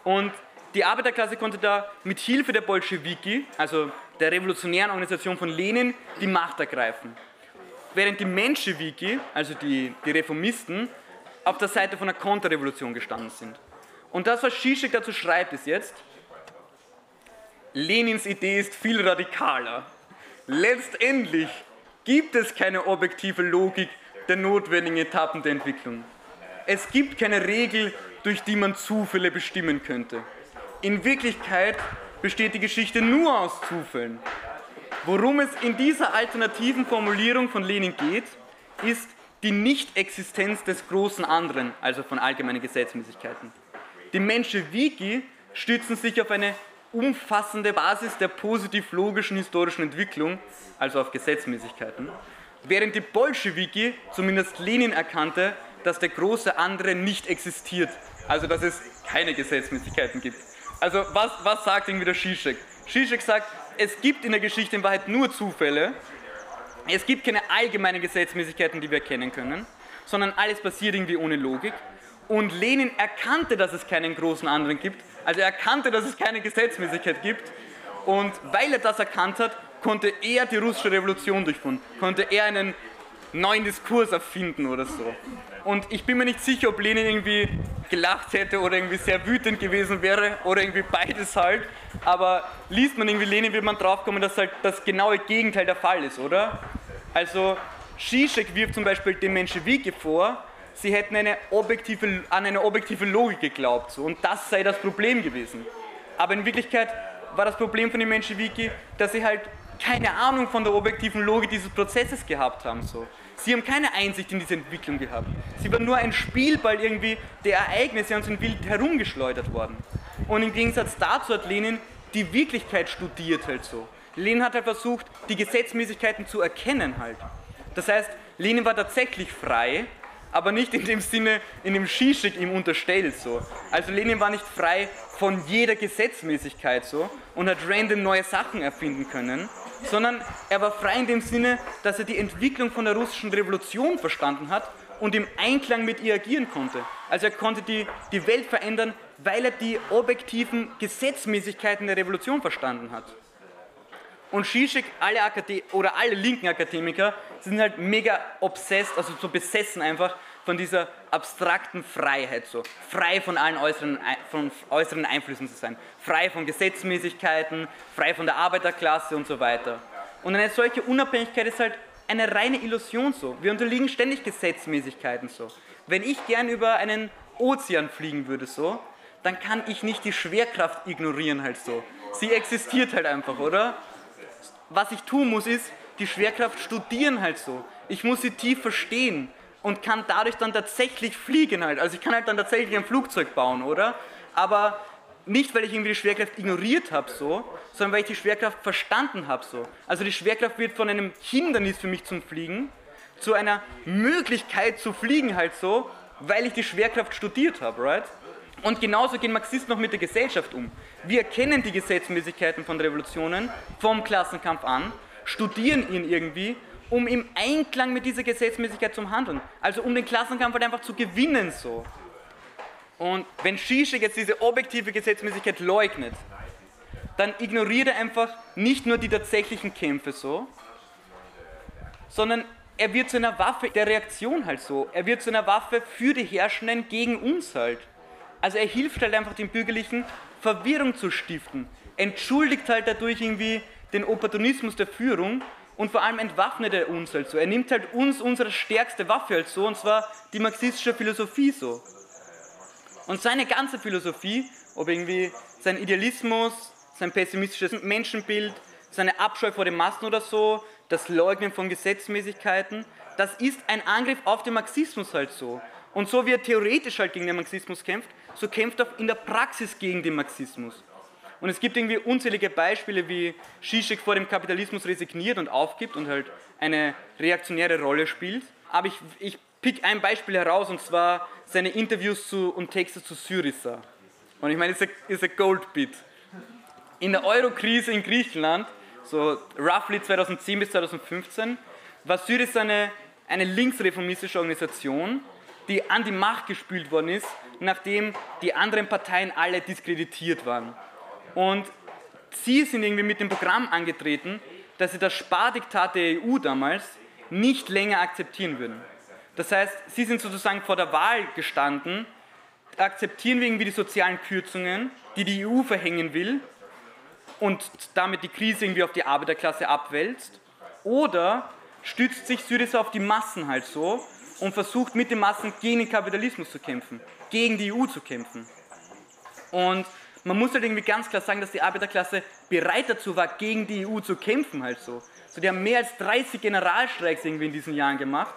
Speaker 2: Und die Arbeiterklasse konnte da mit Hilfe der Bolschewiki, also der revolutionären Organisation von Lenin, die Macht ergreifen während die Menschewiki, also die, die Reformisten, auf der Seite von der Konterrevolution gestanden sind. Und das, was Zizek dazu schreibt, ist jetzt, Lenins Idee ist viel radikaler. Letztendlich gibt es keine objektive Logik der notwendigen Etappen der Entwicklung. Es gibt keine Regel, durch die man Zufälle bestimmen könnte. In Wirklichkeit besteht die Geschichte nur aus Zufällen. Worum es in dieser alternativen Formulierung von Lenin geht, ist die Nichtexistenz des großen anderen, also von allgemeinen Gesetzmäßigkeiten. Die Menschewiki stützen sich auf eine umfassende Basis der positiv-logischen historischen Entwicklung, also auf Gesetzmäßigkeiten, während die Bolschewiki, zumindest Lenin, erkannte, dass der große andere nicht existiert, also dass es keine Gesetzmäßigkeiten gibt. Also was, was sagt irgendwie der Zizek? Zizek sagt, es gibt in der Geschichte in Wahrheit nur Zufälle. Es gibt keine allgemeinen Gesetzmäßigkeiten, die wir erkennen können, sondern alles passiert irgendwie ohne Logik. Und Lenin erkannte, dass es keinen großen anderen gibt. Also er erkannte, dass es keine Gesetzmäßigkeit gibt. Und weil er das erkannt hat, konnte er die russische Revolution durchführen. Konnte er einen neuen Diskurs erfinden oder so. Und ich bin mir nicht sicher, ob Lenin irgendwie gelacht hätte oder irgendwie sehr wütend gewesen wäre oder irgendwie beides halt. Aber liest man irgendwie Lenin, wird man draufkommen, dass halt das genaue Gegenteil der Fall ist, oder? Also Zizek wirft zum Beispiel den Menschewiki vor, sie hätten eine objektive, an eine objektive Logik geglaubt so, und das sei das Problem gewesen. Aber in Wirklichkeit war das Problem von den Menschewiki, dass sie halt keine Ahnung von der objektiven Logik dieses Prozesses gehabt haben. So. Sie haben keine Einsicht in diese Entwicklung gehabt. Sie waren nur ein Spielball irgendwie der Ereignisse und sind wild herumgeschleudert worden. Und im Gegensatz dazu hat Lenin die Wirklichkeit studiert halt so. Lenin hat halt versucht, die Gesetzmäßigkeiten zu erkennen halt. Das heißt, Lenin war tatsächlich frei, aber nicht in dem Sinne, in dem Zizek ihm unterstellt so. Also Lenin war nicht frei von jeder Gesetzmäßigkeit so und hat random neue Sachen erfinden können, sondern er war frei in dem Sinne, dass er die Entwicklung von der russischen Revolution verstanden hat und im Einklang mit ihr agieren konnte. Also er konnte die, die Welt verändern, weil er die objektiven Gesetzmäßigkeiten der Revolution verstanden hat. Und Zizek, alle Akade oder alle linken Akademiker sind halt mega obsessed, also so besessen einfach von dieser abstrakten Freiheit, so frei von allen äußeren, von äußeren Einflüssen zu sein, frei von Gesetzmäßigkeiten, frei von der Arbeiterklasse und so weiter. Und eine solche Unabhängigkeit ist halt eine reine Illusion so. Wir unterliegen ständig Gesetzmäßigkeiten so. Wenn ich gern über einen Ozean fliegen würde so, dann kann ich nicht die Schwerkraft ignorieren halt so. Sie existiert halt einfach, oder? Was ich tun muss ist, die Schwerkraft studieren halt so. Ich muss sie tief verstehen und kann dadurch dann tatsächlich fliegen halt. Also ich kann halt dann tatsächlich ein Flugzeug bauen, oder? Aber nicht, weil ich irgendwie die Schwerkraft ignoriert habe, so, sondern weil ich die Schwerkraft verstanden habe. So. Also die Schwerkraft wird von einem Hindernis für mich zum Fliegen zu einer Möglichkeit zu fliegen halt so, weil ich die Schwerkraft studiert habe, right? Und genauso gehen Marxisten noch mit der Gesellschaft um. Wir erkennen die Gesetzmäßigkeiten von Revolutionen vom Klassenkampf an, studieren ihn irgendwie, um im Einklang mit dieser Gesetzmäßigkeit zu handeln. Also um den Klassenkampf halt einfach zu gewinnen so. Und wenn Zizek jetzt diese objektive Gesetzmäßigkeit leugnet, dann ignoriert er einfach nicht nur die tatsächlichen Kämpfe so, sondern er wird zu einer Waffe der Reaktion halt so. Er wird zu einer Waffe für die Herrschenden gegen uns halt. Also er hilft halt einfach den Bürgerlichen, Verwirrung zu stiften. Entschuldigt halt dadurch irgendwie den Opportunismus der Führung und vor allem entwaffnet er uns halt so. Er nimmt halt uns unsere stärkste Waffe halt so, und zwar die marxistische Philosophie so. Und seine ganze Philosophie, ob irgendwie sein Idealismus, sein pessimistisches Menschenbild, seine Abscheu vor den Massen oder so, das Leugnen von Gesetzmäßigkeiten, das ist ein Angriff auf den Marxismus halt so. Und so wie er theoretisch halt gegen den Marxismus kämpft, so kämpft er in der Praxis gegen den Marxismus. Und es gibt irgendwie unzählige Beispiele, wie Zizek vor dem Kapitalismus resigniert und aufgibt und halt eine reaktionäre Rolle spielt. Aber ich, ich pick ein Beispiel heraus und zwar seine Interviews zu, und Texte zu Syriza. Und ich meine, es ist ein Goldbit. In der Euro-Krise in Griechenland, so roughly 2010 bis 2015, war Syriza eine, eine linksreformistische Organisation, die an die Macht gespült worden ist, nachdem die anderen Parteien alle diskreditiert waren. Und sie sind irgendwie mit dem Programm angetreten, dass sie das Spardiktat der EU damals nicht länger akzeptieren würden. Das heißt, sie sind sozusagen vor der Wahl gestanden, akzeptieren wir irgendwie die sozialen Kürzungen, die die EU verhängen will und damit die Krise irgendwie auf die Arbeiterklasse abwälzt, oder stützt sich Syriza auf die Massen halt so und versucht mit den Massen gegen den Kapitalismus zu kämpfen, gegen die EU zu kämpfen. Und man muss halt irgendwie ganz klar sagen, dass die Arbeiterklasse bereit dazu war, gegen die EU zu kämpfen halt so. So, die haben mehr als 30 Generalstreiks irgendwie in diesen Jahren gemacht.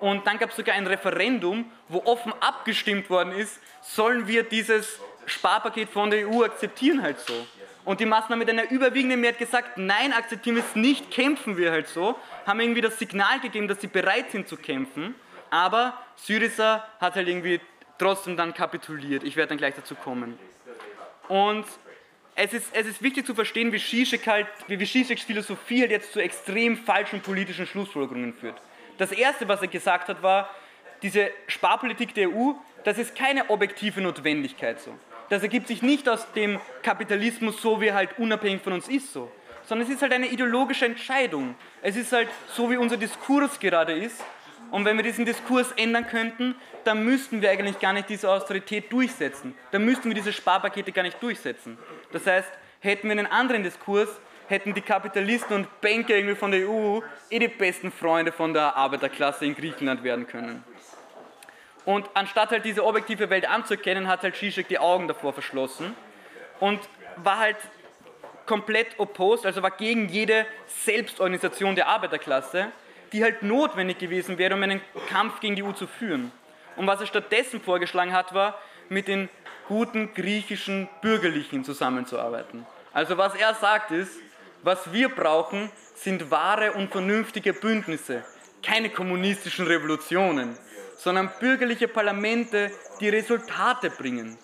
Speaker 2: Und dann gab es sogar ein Referendum, wo offen abgestimmt worden ist, sollen wir dieses Sparpaket von der EU akzeptieren halt so. Und die Massen haben mit einer überwiegenden Mehrheit gesagt, nein, akzeptieren wir es nicht, kämpfen wir halt so, haben irgendwie das Signal gegeben, dass sie bereit sind zu kämpfen. Aber Syriza hat halt irgendwie trotzdem dann kapituliert. Ich werde dann gleich dazu kommen. Und es ist, es ist wichtig zu verstehen, wie Zizek halt, wie Zizeks Philosophie halt jetzt zu extrem falschen politischen Schlussfolgerungen führt. Das Erste, was er gesagt hat, war, diese Sparpolitik der EU, das ist keine objektive Notwendigkeit so. Das ergibt sich nicht aus dem Kapitalismus so, wie er halt unabhängig von uns ist so, sondern es ist halt eine ideologische Entscheidung. Es ist halt so, wie unser Diskurs gerade ist und wenn wir diesen Diskurs ändern könnten, dann müssten wir eigentlich gar nicht diese Austerität durchsetzen. Dann müssten wir diese Sparpakete gar nicht durchsetzen. Das heißt, hätten wir einen anderen Diskurs, hätten die Kapitalisten und Banker irgendwie von der EU eh die besten Freunde von der Arbeiterklasse in Griechenland werden können. Und anstatt halt diese objektive Welt anzuerkennen, hat halt Zizek die Augen davor verschlossen und war halt komplett opposed, also war gegen jede Selbstorganisation der Arbeiterklasse die halt notwendig gewesen wäre, um einen Kampf gegen die EU zu führen. Und was er stattdessen vorgeschlagen hat, war, mit den guten griechischen Bürgerlichen zusammenzuarbeiten. Also was er sagt ist, was wir brauchen, sind wahre und vernünftige Bündnisse, keine kommunistischen Revolutionen, sondern bürgerliche Parlamente, die Resultate bringen.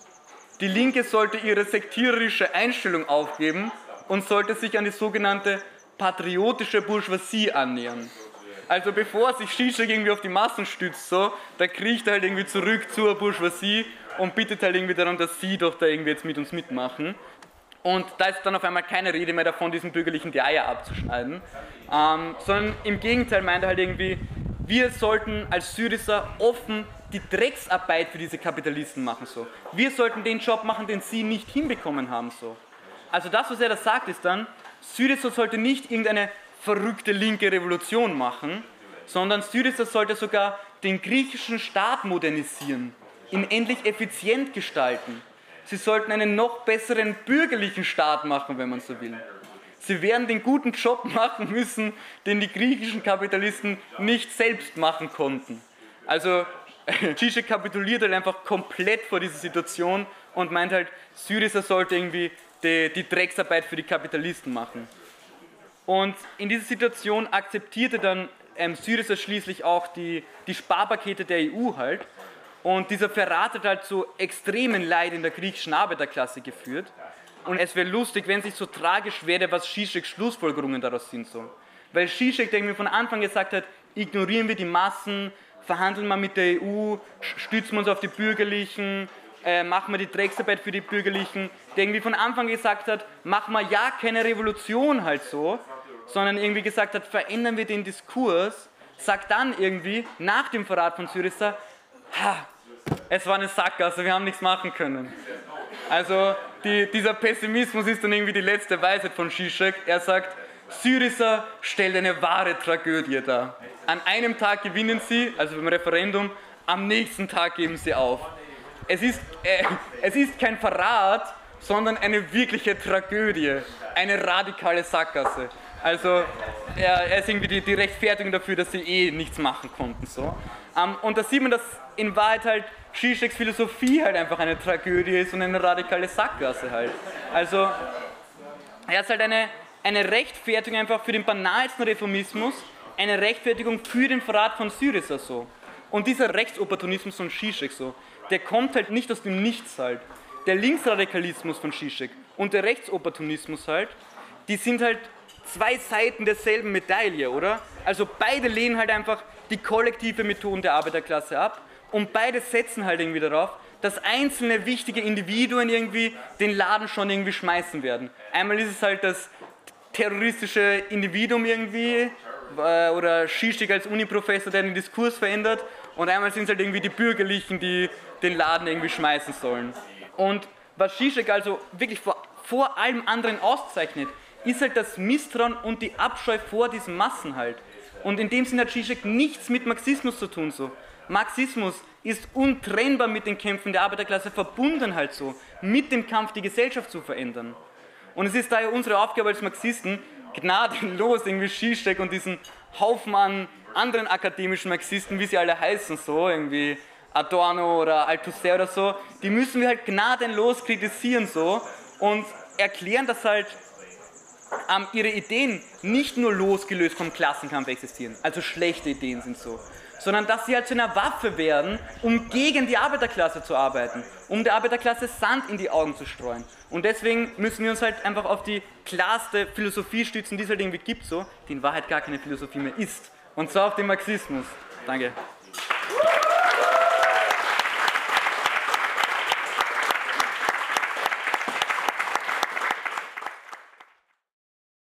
Speaker 2: Die Linke sollte ihre sektiererische Einstellung aufgeben und sollte sich an die sogenannte patriotische Bourgeoisie annähern. Also bevor sich Zizek irgendwie auf die Massen stützt, so, da kriecht er halt irgendwie zurück zur Bourgeoisie und bittet halt irgendwie darum, dass sie doch da irgendwie jetzt mit uns mitmachen. Und da ist dann auf einmal keine Rede mehr davon, diesen bürgerlichen die Eier abzuschneiden, ähm, sondern im Gegenteil meint er halt irgendwie, wir sollten als Syriza offen die Drecksarbeit für diese Kapitalisten machen. So. Wir sollten den Job machen, den sie nicht hinbekommen haben. So. Also das, was er da sagt, ist dann, Syriza sollte nicht irgendeine verrückte linke Revolution machen, sondern Syriza sollte sogar den griechischen Staat modernisieren, ihn endlich effizient gestalten. Sie sollten einen noch besseren bürgerlichen Staat machen, wenn man so will. Sie werden den guten Job [laughs] machen müssen, den die griechischen Kapitalisten nicht selbst machen konnten. Also [laughs] Zizek kapituliert halt einfach komplett vor dieser Situation und meint halt, Syriza sollte irgendwie die, die Drecksarbeit für die Kapitalisten machen. Und in dieser Situation akzeptierte dann ähm, Syriza schließlich auch die, die Sparpakete der EU halt. Und dieser Verrat hat halt zu extremen Leid in der griechischen Arbeiterklasse geführt. Und es wäre lustig, wenn es nicht so tragisch wäre, was Zizeks Schlussfolgerungen daraus sind. So. Weil Zizek, der mir von Anfang gesagt hat, ignorieren wir die Massen, verhandeln wir mit der EU, stützen wir uns auf die Bürgerlichen, äh, machen wir die Drecksarbeit für die Bürgerlichen, der irgendwie von Anfang gesagt hat, machen wir ja keine Revolution halt so, sondern irgendwie gesagt hat, verändern wir den Diskurs, sagt dann irgendwie nach dem Verrat von Syriza, ha, es war eine Sackgasse, wir haben nichts machen können. Also die, dieser Pessimismus ist dann irgendwie die letzte Weisheit von Zizek. Er sagt, Syriza stellt eine wahre Tragödie dar. An einem Tag gewinnen sie, also beim Referendum, am nächsten Tag geben sie auf. Es ist, äh, es ist kein Verrat, sondern eine wirkliche Tragödie, eine radikale Sackgasse. Also er, er ist irgendwie die, die, Rechtfertigung dafür, dass sie eh nichts machen konnten. So. Um, und da sieht man, dass in Wahrheit halt Zizeks Philosophie halt einfach eine Tragödie ist und eine radikale Sackgasse halt. Also er ist halt eine, eine Rechtfertigung einfach für den banalsten Reformismus, eine Rechtfertigung für den Verrat von Syriza so. Und dieser Rechtsopportunismus von Zizek so, der kommt halt nicht aus dem Nichts halt. Der Linksradikalismus von Zizek und der Rechtsopportunismus halt, die sind halt zwei Seiten derselben Medaille, oder? Also beide lehnen halt einfach die kollektive Methoden der Arbeiterklasse ab und beide setzen halt irgendwie darauf, dass einzelne wichtige Individuen irgendwie den Laden schon irgendwie schmeißen werden. Einmal ist es halt das terroristische Individuum irgendwie äh, oder Schischig als Uniprofessor, der den Diskurs verändert und einmal sind es halt irgendwie die Bürgerlichen, die den Laden irgendwie schmeißen sollen. Und was Zizek also wirklich vor, vor allem anderen auszeichnet, ist halt das Misstrauen und die Abscheu vor diesen Massen halt. Und in dem Sinne hat Zizek nichts mit Marxismus zu tun so. Marxismus ist untrennbar mit den Kämpfen der Arbeiterklasse verbunden halt so, mit dem Kampf die Gesellschaft zu verändern. Und es ist daher unsere Aufgabe als Marxisten, gnadenlos irgendwie Zizek und diesen Haufen an anderen akademischen Marxisten, wie sie alle heißen, so irgendwie Adorno oder Althusser oder so, die müssen wir halt gnadenlos kritisieren so und erklären, dass halt ähm, ihre Ideen nicht nur losgelöst vom Klassenkampf existieren, also schlechte Ideen sind so, sondern dass sie halt zu einer Waffe werden, um gegen die Arbeiterklasse zu arbeiten, um der Arbeiterklasse Sand in die Augen zu streuen. Und deswegen müssen wir uns halt einfach auf die klarste Philosophie stützen, die es halt irgendwie gibt, so, die in Wahrheit gar keine Philosophie mehr ist. Und zwar auf den Marxismus. Danke.